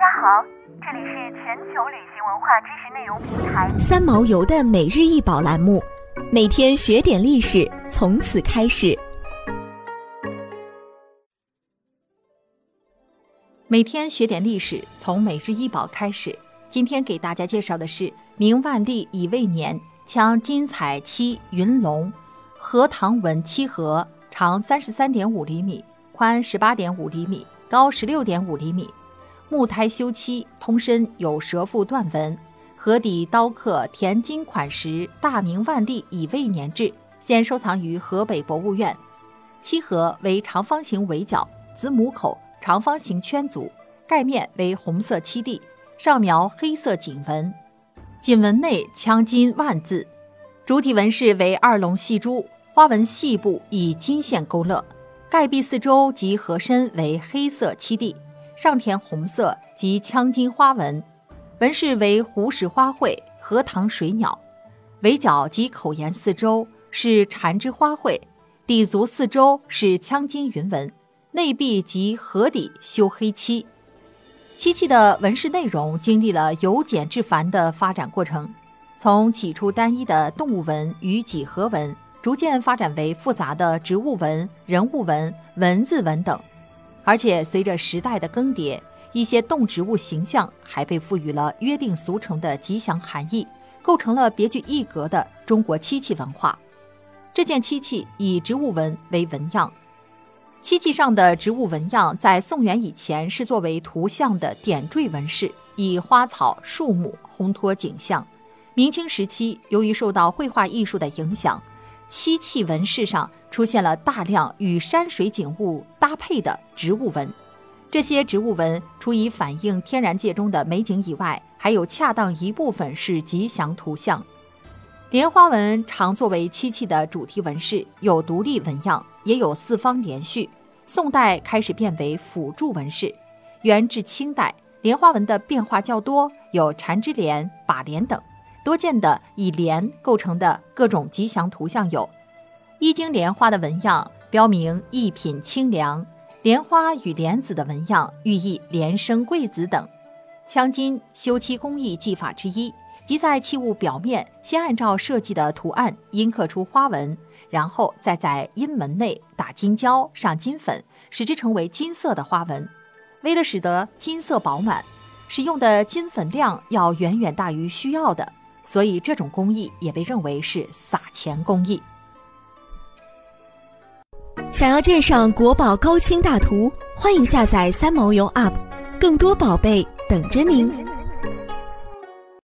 家好，这里是全球旅行文化知识内容平台三毛游的每日一宝栏目，每天学点历史，从此开始。每天学点历史，从每日一宝开始。今天给大家介绍的是明万历乙未年镶金彩漆云龙荷塘纹漆盒，长三十三点五厘米，宽十八点五厘米，高十六点五厘米。木胎修漆，通身有蛇腹断纹，盒底刀刻填金款石“大明万历乙未年制”，现收藏于河北博物院。漆盒为长方形围角，子母口长方形圈足，盖面为红色漆地，上描黑色锦纹，锦纹内镶金万字，主体纹饰为二龙戏珠，花纹细部以金线勾勒，盖壁四周及盒身为黑色漆地。上填红色及枪金花纹，纹饰为湖石花卉、荷塘水鸟，围角及口沿四周是缠枝花卉，底足四周是枪金云纹，内壁及盒底修黑漆。漆器的纹饰内容经历了由简至繁的发展过程，从起初单一的动物纹与几何纹，逐渐发展为复杂的植物纹、人物纹、文字纹等。而且随着时代的更迭，一些动植物形象还被赋予了约定俗成的吉祥含义，构成了别具一格的中国漆器文化。这件漆器以植物纹为纹样，漆器上的植物纹样在宋元以前是作为图像的点缀纹饰，以花草树木烘托景象。明清时期，由于受到绘画艺术的影响。漆器纹饰上出现了大量与山水景物搭配的植物纹，这些植物纹除以反映天然界中的美景以外，还有恰当一部分是吉祥图像。莲花纹常作为漆器的主题纹饰，有独立纹样，也有四方连续。宋代开始变为辅助纹饰，元至清代，莲花纹的变化较多，有缠枝莲、把莲等。多见的以莲构成的各种吉祥图像有：一经莲花的纹样，标明一品清凉；莲花与莲子的纹样，寓意莲生贵子等。镶金修漆工艺技法之一，即在器物表面先按照设计的图案阴刻出花纹，然后再在阴门内打金胶、上金粉，使之成为金色的花纹。为了使得金色饱满，使用的金粉量要远远大于需要的。所以，这种工艺也被认为是撒钱工艺。想要鉴赏国宝高清大图，欢迎下载三毛游 App，更多宝贝等着您。